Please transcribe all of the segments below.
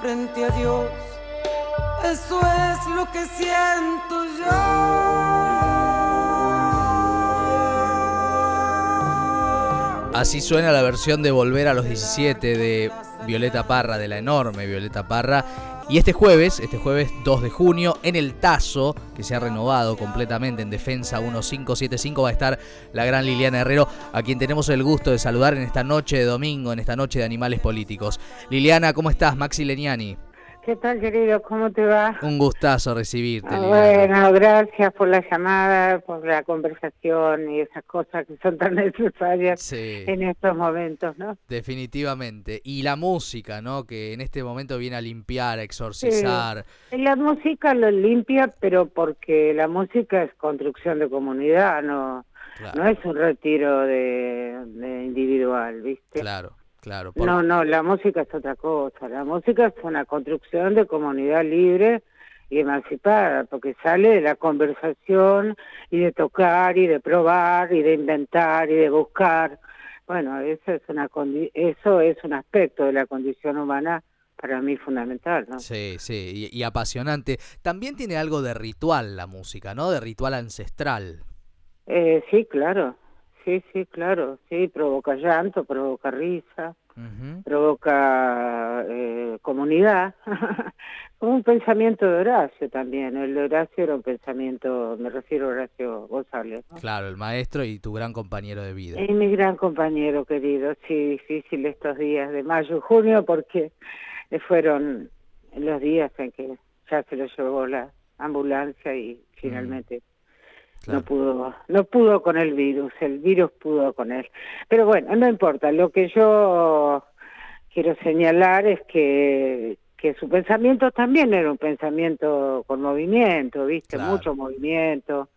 frente a Dios. Eso es lo que siento yo. Así suena la versión de Volver a los 17 de Violeta Parra, de la enorme Violeta Parra. Y este jueves, este jueves 2 de junio, en el Tazo, que se ha renovado completamente en Defensa 1575, va a estar la gran Liliana Herrero, a quien tenemos el gusto de saludar en esta noche de domingo, en esta noche de animales políticos. Liliana, ¿cómo estás? Maxi Leniani. ¿Qué tal, querido? ¿Cómo te va? Un gustazo recibirte. Ah, bueno, gracias por la llamada, por la conversación y esas cosas que son tan necesarias en estos momentos, ¿no? Definitivamente. Y la música, ¿no? Que en este momento viene a limpiar, a exorcizar. La música lo limpia, pero porque la música es construcción de comunidad, no, no es un retiro de, de individual, ¿viste? Claro. Claro. No, no, la música es otra cosa. La música es una construcción de comunidad libre y emancipada, porque sale de la conversación y de tocar y de probar y de inventar y de buscar. Bueno, eso es una eso es un aspecto de la condición humana para mí fundamental, ¿no? Sí, sí, y, y apasionante. También tiene algo de ritual la música, ¿no? De ritual ancestral. Eh, sí, claro, Sí, sí, claro, sí, provoca llanto, provoca risa, provoca eh, comunidad, como un pensamiento de Horacio también, el de Horacio era un pensamiento, me refiero a Horacio González. Claro, el maestro y tu gran compañero de vida. Y mi gran compañero querido, sí, difícil estos días de mayo y junio porque fueron los días en que ya se lo llevó la ambulancia y finalmente no pudo, no pudo con el virus, el virus pudo con él. Pero bueno, no importa, lo que yo quiero señalar es que que su pensamiento también era un pensamiento con movimiento, ¿viste? Mucho movimiento,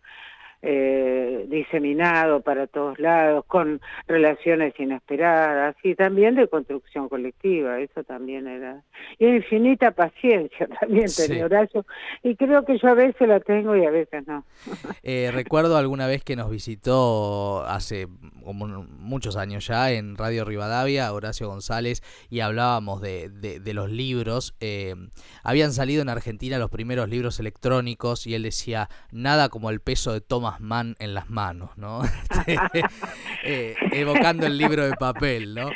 eh, diseminado para todos lados, con relaciones inesperadas y también de construcción colectiva, eso también era. Y infinita paciencia también tenía Horacio, y creo que yo a veces la tengo y a veces no. Eh, recuerdo alguna vez que nos visitó hace como muchos años ya en Radio Rivadavia, Horacio González, y hablábamos de, de, los libros. Eh, habían salido en Argentina los primeros libros electrónicos y él decía, nada como el peso de Thomas Man en las manos, ¿no? Este, eh, evocando el libro de papel, ¿no?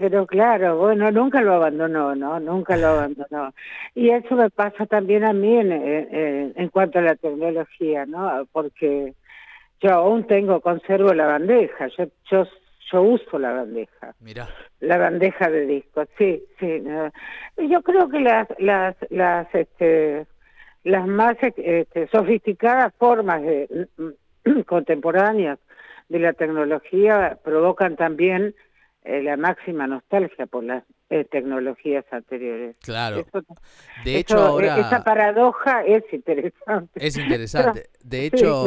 pero claro, bueno, nunca lo abandonó, ¿no? Nunca lo abandonó. Y eso me pasa también a mí en, en, cuanto a la tecnología, ¿no? Porque yo aún tengo, conservo la bandeja, yo, yo, yo uso la bandeja. Mira. La bandeja de discos, sí, sí. Yo creo que las, las, las, este, las más este, sofisticadas formas de, contemporáneas de la tecnología provocan también eh, la máxima nostalgia por las eh, tecnologías anteriores. Claro. de hecho, ahora... Esa paradoja es interesante. Es interesante. De hecho,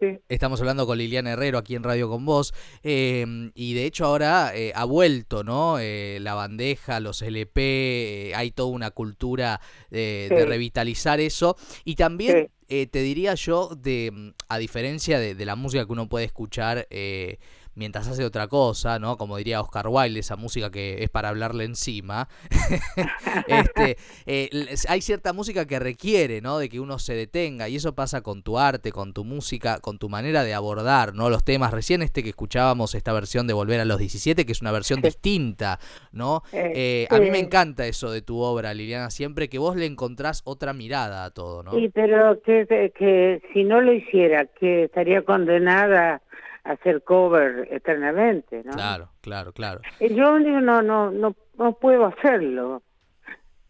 eh, estamos hablando con Liliana Herrero aquí en Radio con Vos, em, y de hecho ahora ha vuelto, ¿no? la bandeja, los LP, hay toda una cultura de revitalizar eso, y también... te diría yo, de a diferencia de, de, la música que uno puede escuchar eh, mientras hace otra cosa, ¿no? Como diría Oscar Wilde, esa música que es para hablarle encima. este, eh, hay cierta música que requiere, ¿no? De que uno se detenga y eso pasa con tu arte, con tu música, con tu manera de abordar, ¿no? Los temas. Recién este que escuchábamos, esta versión de Volver a los 17, que es una versión distinta, ¿no? Eh, eh, a mí me encanta eso de tu obra, Liliana, siempre que vos le encontrás otra mirada a todo, ¿no? Sí, pero que, que si no lo hiciera, que estaría condenada hacer cover eternamente, ¿no? Claro, claro, claro. Y yo no, no, no, no puedo hacerlo.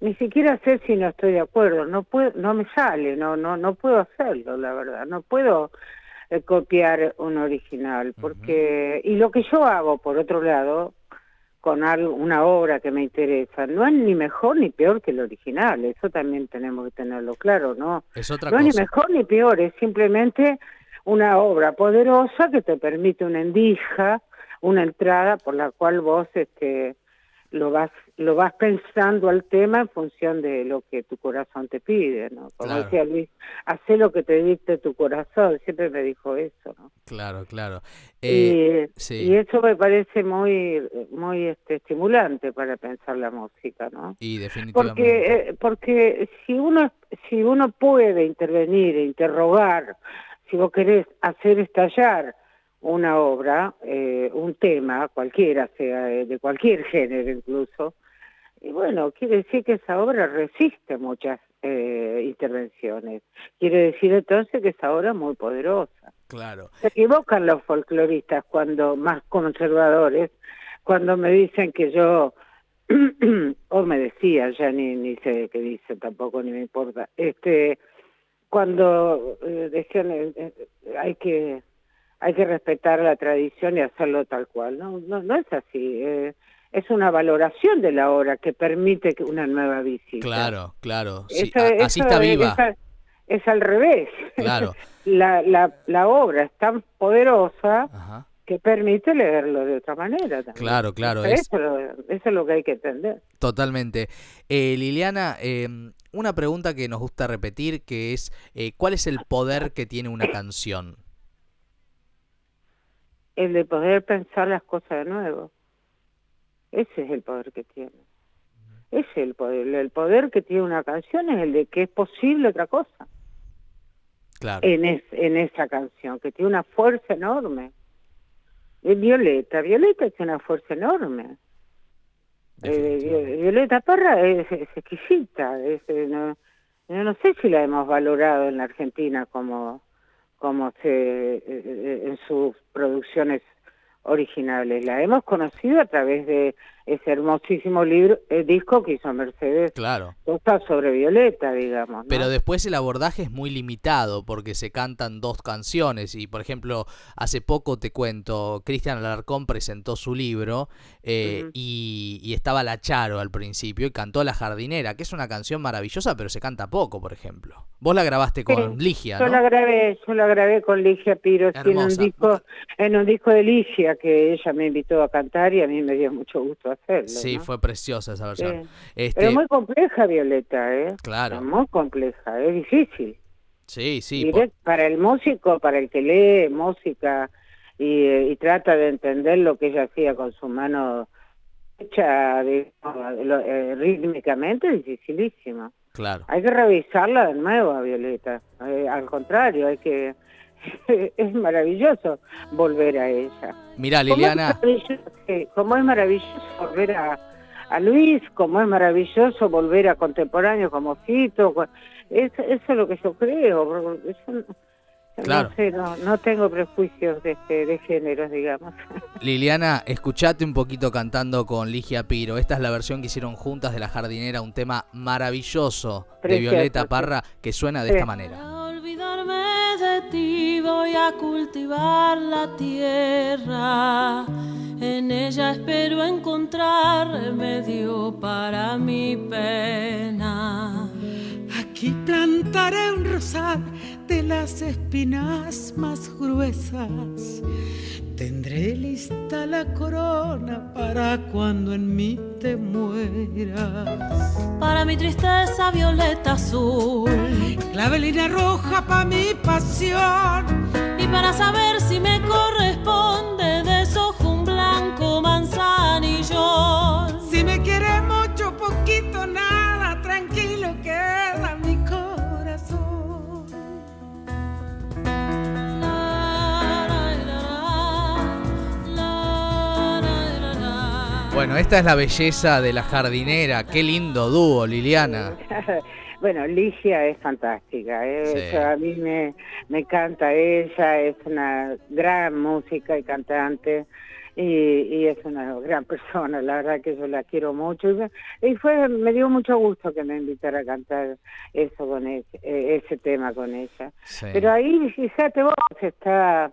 Ni siquiera sé si no estoy de acuerdo. No puedo, no me sale, no, no, no puedo hacerlo, la verdad. No puedo eh, copiar un original, porque y lo que yo hago, por otro lado, con algo, una obra que me interesa, no es ni mejor ni peor que el original, eso también tenemos que tenerlo claro, ¿no? Es otra no es ni mejor ni peor, es simplemente una obra poderosa que te permite una endija, una entrada por la cual vos este, lo vas lo vas pensando al tema en función de lo que tu corazón te pide, ¿no? Como decía Luis, hace lo que te dicte tu corazón, siempre me dijo eso, ¿no? Claro, claro. Eh, y, eso me parece muy muy este, estimulante para pensar la música, ¿no? Y definitivamente. Porque eh, porque si uno si uno puede intervenir, e interrogar, si vos querés hacer estallar una obra, eh, un tema, cualquiera sea, de cualquier género incluso, y bueno, quiere decir que esa obra resiste muchas eh, intervenciones. Quiere decir entonces que esa obra es muy poderosa. Claro. Se equivocan los folcloristas cuando, más conservadores, cuando me dicen que yo, o me decía, ya ni, ni sé qué dice tampoco, ni me importa, este cuando eh, decían eh, hay que hay que respetar la tradición y hacerlo tal cual. No, no, no es así. Eh, es una valoración de la obra que permite una nueva visita. Claro, claro. así está viva. Es, al revés. Claro. la, la, la obra es tan poderosa que permite leerlo de otra manera también. Claro, claro. Eso, es lo que hay que entender. Totalmente. Eh, Liliana, eh, una pregunta que nos gusta repetir, que es, eh, ¿cuál es el poder que tiene una canción? el de poder pensar las cosas de nuevo. Ese es el poder que tiene. Ese es el poder. El poder que tiene una canción es el de que es posible otra cosa. Claro. En, en esa canción, que tiene una fuerza enorme. Es Violeta. Violeta tiene una fuerza enorme. Eh, Violeta Parra es, exquisita. Es, eh, no, yo no sé si la hemos valorado en la Argentina como como se eh, eh, en sus producciones originales. La hemos conocido a través de ese hermosísimo libro, el disco que hizo Mercedes. Claro. Está sobre Violeta, digamos. Pero después el abordaje es muy limitado porque se cantan dos canciones y, por ejemplo, hace poco te cuento, Cristian Alarcón presentó su libro eh, y, estaba La Charo al principio y cantó La Jardinera, que es una canción maravillosa, pero se canta poco, por ejemplo. Vos la grabaste con Ligia, ¿no? Yo la grabé, yo la grabé con Ligia Piro en un disco, en un disco de Ligia que ella me invitó a cantar y a mí me dio mucho gusto hacerlo. Sí, fue preciosa esa versión. Este... Pero muy compleja, Violeta, ¿eh? Claro. muy compleja, es difícil. Sí, sí. Para el músico, para el que lee música y, trata de entender lo que ella hacía con su mano hecha eh, rítmicamente, es dificilísimo. Claro. Hay que revisarla de nuevo Violeta. Eh, al contrario, hay que es maravilloso volver a ella. Mira, Liliana. Como es maravilloso volver a, a Luis, como es maravilloso volver a contemporáneos como Fito. Eso, eso es lo que yo creo. Claro. No, sé, no, no, tengo prejuicios de, este, de géneros, digamos. Liliana, escuchate un poquito cantando con Ligia Piro. Esta es la versión que hicieron juntas de La Jardinera, un tema maravilloso de Violeta Parra que suena de esta manera de ti voy a cultivar la tierra. En ella espero encontrar remedio para mi pena. Aquí plantaré un rosal de las espinas más gruesas. Tendré lista la corona para cuando en mí te mueras. Para mi tristeza violeta azul. Clavelina roja para mi pasión. Y para saber si me corresponde de un blanco manzanillón. Si me quiere mucho, poquito, nada, tranquilo Bueno, esta es la belleza de la jardinera. Qué lindo dúo, Liliana. Bueno, Ligia es fantástica, ¿eh? a mí me, me encanta ella, es una gran música y cantante y, es una gran persona, la verdad que yo la quiero mucho y, fue me dio mucho gusto que me invitara a cantar eso con ese, ese tema con ella. Pero ahí, fíjate vos, está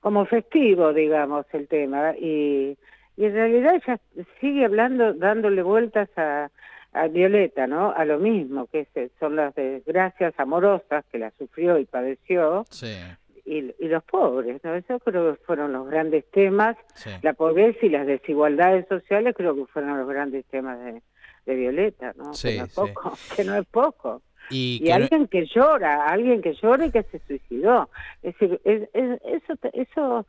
como festivo, digamos, el tema y y en realidad ella sigue hablando, dándole vueltas a, a Violeta, ¿no? A lo mismo, que son las desgracias amorosas que la sufrió y padeció. Y, los pobres, ¿no? Eso creo que fueron los grandes temas. La pobreza y las desigualdades sociales creo que fueron los grandes temas de, Violeta, ¿no? que no es poco, que no es poco. Y, alguien que llora, alguien que llora y que se suicidó. Es decir, eso, eso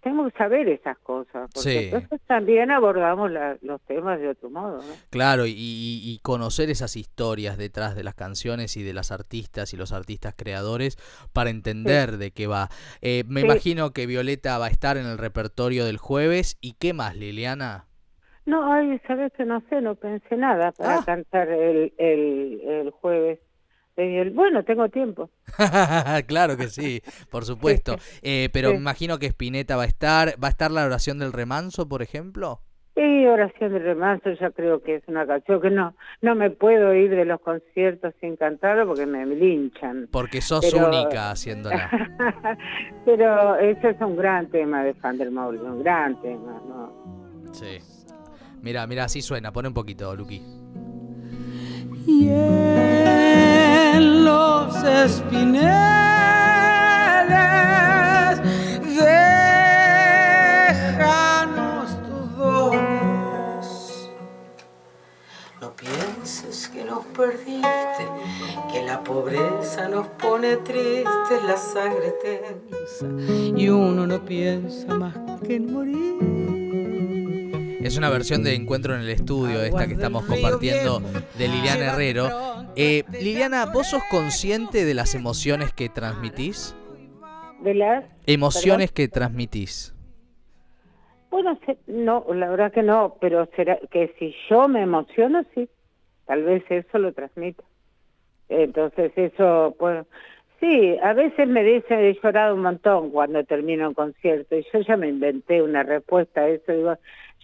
tenemos que saber esas cosas, porque entonces también abordamos los temas de otro modo. Claro, y, conocer esas historias detrás de las canciones y de las artistas y los artistas creadores para entender de qué va. Eh, me imagino que Violeta va a estar en el repertorio del jueves. ¿Y qué más, Liliana? No, ay, sabes que no sé, no pensé nada para ah. cantar el, el, el jueves. Bueno, tengo tiempo. claro que sí, por supuesto. Eh, pero me imagino que Spinetta va a estar. ¿Va a estar la oración del remanso, por ejemplo? Sí, oración del remanso ya creo que es una canción que no no me puedo ir de los conciertos sin cantarlo porque me linchan. Porque sos única haciéndola. pero ese es un gran tema de Fandermaul, un gran tema, ¿no? Sí. Mira, mira, así suena. Pone un poquito, Luqui los espineles. Déjanos tu No pienses que nos perdiste, que la pobreza nos pone tristes, la sangre tensa, y uno no piensa más que en morir. Es una versión de Encuentro en el Estudio, esta que estamos compartiendo de Liliana Herrero. Eh, Liliana, ¿vos sos consciente de las emociones que transmitís? ¿De las? Emociones que transmitís. Bueno, no, la verdad que no, pero será que si yo me emociono, sí, tal vez eso lo transmito. Entonces eso, pues, sí, a veces me dicen, he llorado un montón cuando termino un concierto y yo ya me inventé una respuesta a eso, digo,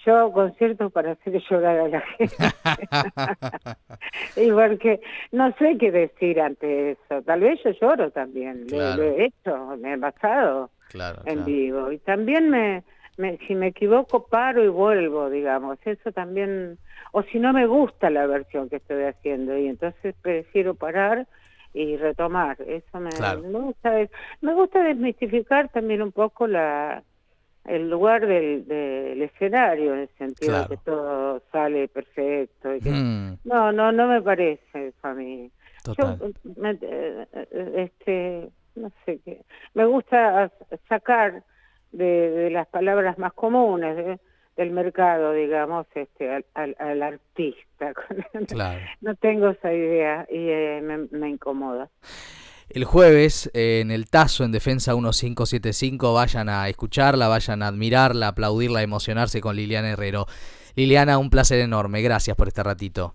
yo hago conciertos para hacer llorar a la gente. y porque no sé qué decir ante eso. Tal vez yo lloro también. Lo, he hecho, me he pasado en vivo. Y también me, me, si me equivoco, paro y vuelvo, digamos. Eso también. O si no me gusta la versión que estoy haciendo, y entonces prefiero parar y retomar. Eso me, me gusta. Me gusta desmistificar también un poco la el lugar del, del escenario en el sentido de que todo sale perfecto y mm. no no no me parece eso a mí yo eh, este no sé qué me gusta sacar de, las palabras más comunes del mercado digamos este al, al, artista no tengo esa idea y eh, me, me incomoda el jueves eh, en el Tazo en Defensa 1575 vayan a escucharla, vayan a admirarla, aplaudirla, emocionarse con Liliana Herrero. Liliana, un placer enorme, gracias por este ratito.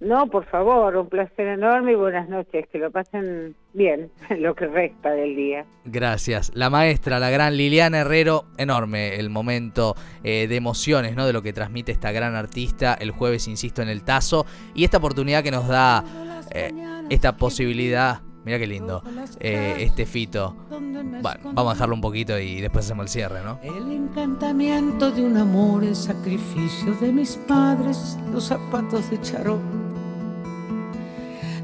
No, por favor, un placer enorme y buenas noches, que lo pasen bien lo que resta del día. Gracias. La maestra, la gran Liliana Herrero, enorme el momento eh, de emociones, ¿no? De lo que transmite esta gran artista el jueves, insisto, en el Tazo y esta oportunidad que nos da eh, esta posibilidad Mira qué lindo. Eh, este fito. Bueno, vamos a dejarlo un poquito y después hacemos el cierre, ¿no? El encantamiento de un amor, el sacrificio de mis padres, los zapatos de charol.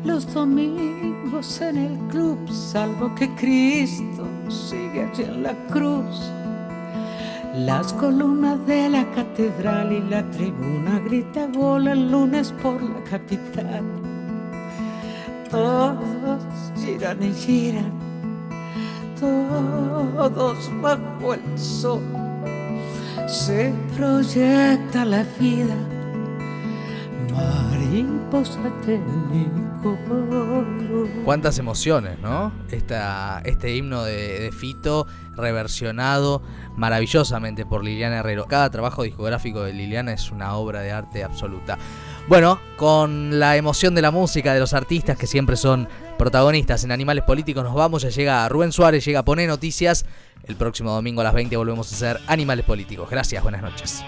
Los domingos en el club, salvo que Cristo sigue allí en la cruz. Las columnas de la catedral y la tribuna grita gol el lunes por la capital todos giran y giran, todos bajo el sol. Se proyecta la vida. Cuántas emociones, ¿no? Esta, este himno de, Fito reversionado maravillosamente por Liliana Herrero. Cada trabajo discográfico de Liliana es una obra de arte absoluta. Bueno, con la emoción de la música, de los artistas que siempre son protagonistas en Animales Políticos, nos vamos. Ya llega Rubén Suárez, llega a Poner Noticias. El próximo domingo a las 20 volvemos a hacer Animales Políticos. Gracias, buenas noches.